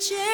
change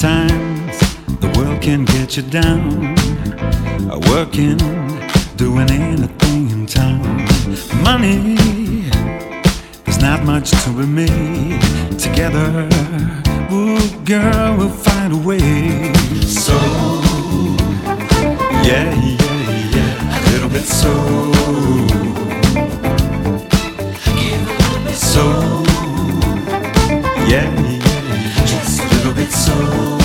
Sometimes the world can get you down. Working, doing anything in town. Money, there's not much to be made. Together, ooh, girl, we'll find a way. So, yeah, yeah, yeah, a little bit so. So. Thank you.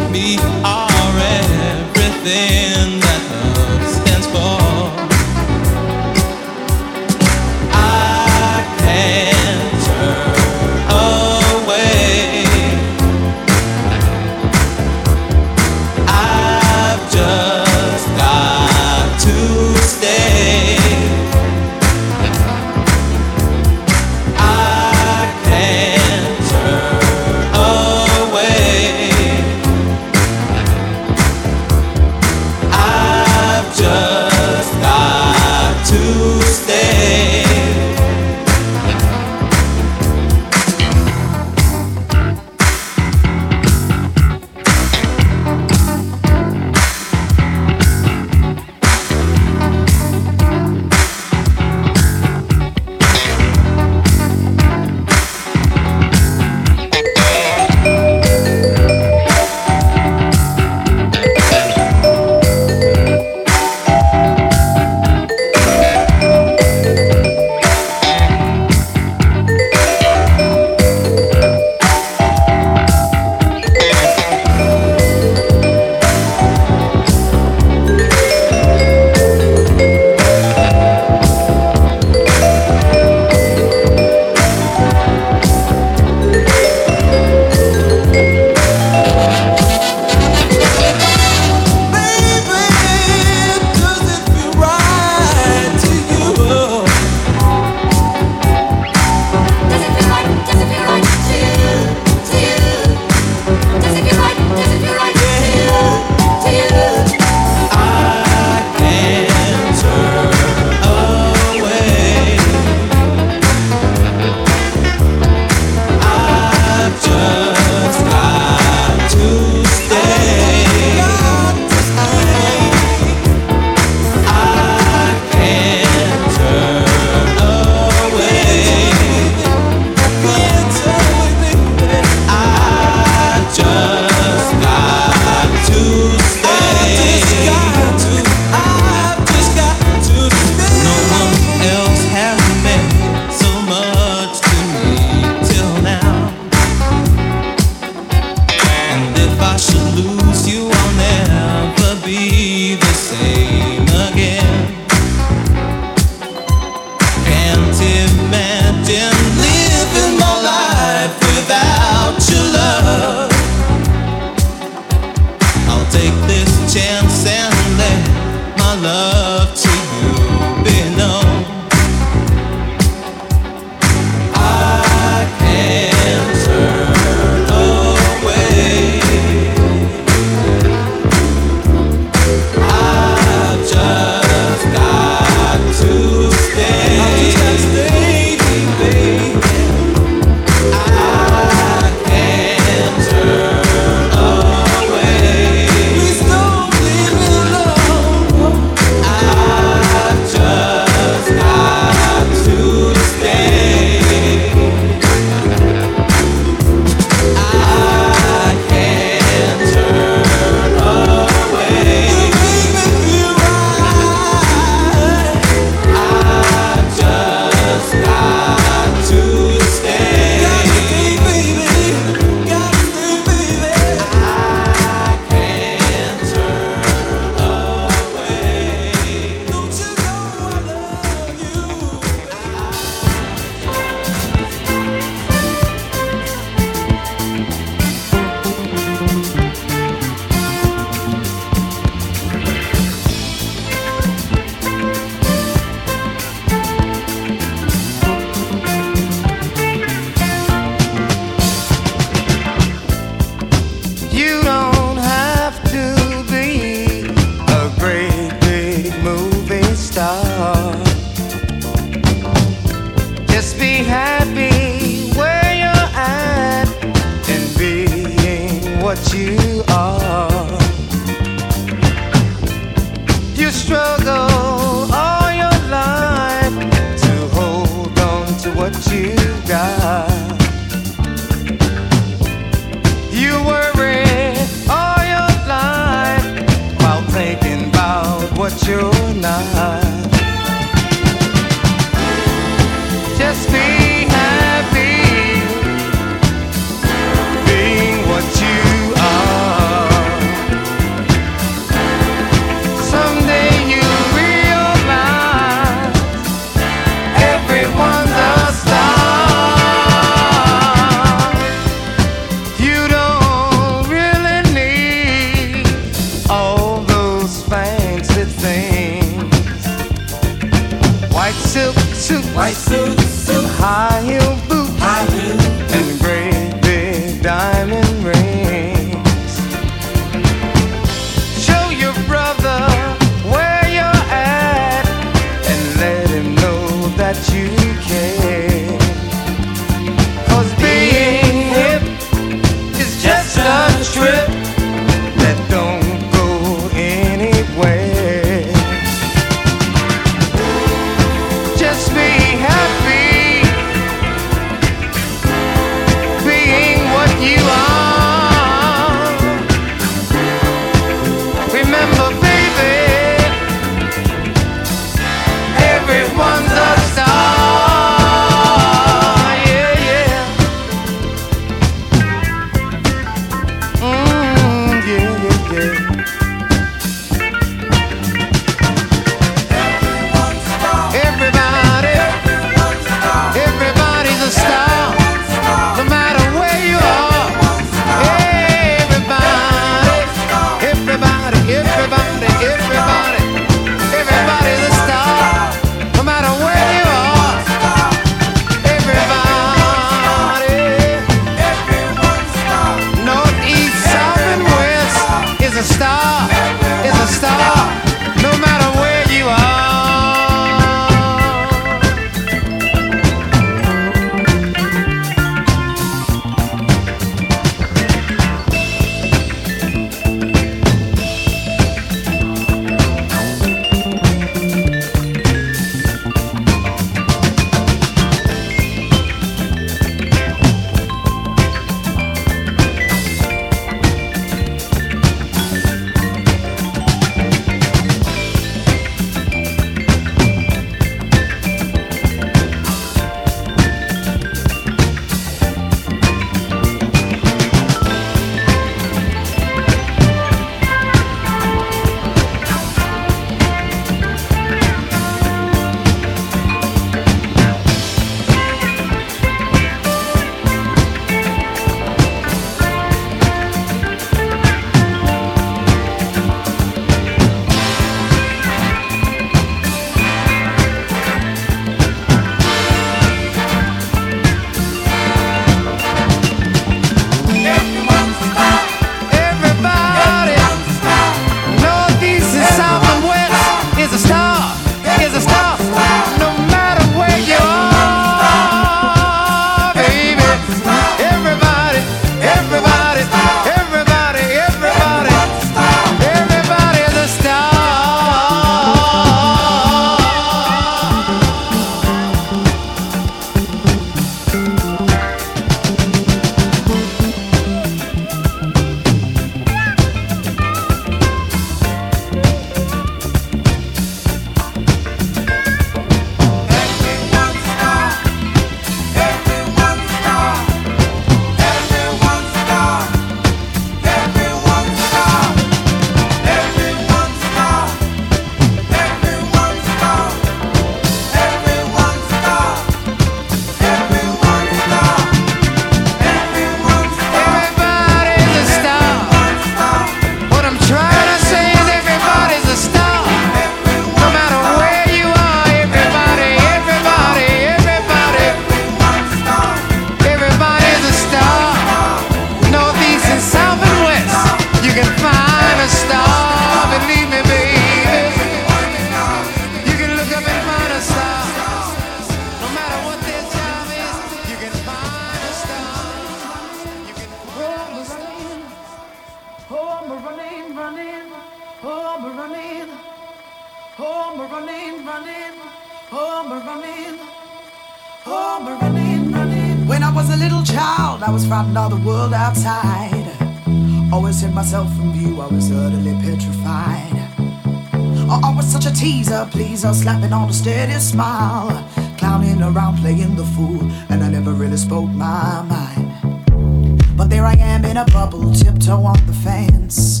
steady smile, clowning around playing the fool, and I never really spoke my mind. But there I am in a bubble, tiptoe on the fence,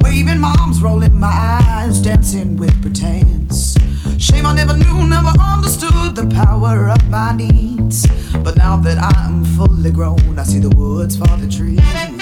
waving my arms, rolling my eyes, dancing with pretense. Shame I never knew, never understood the power of my needs. But now that I'm fully grown, I see the woods for the trees.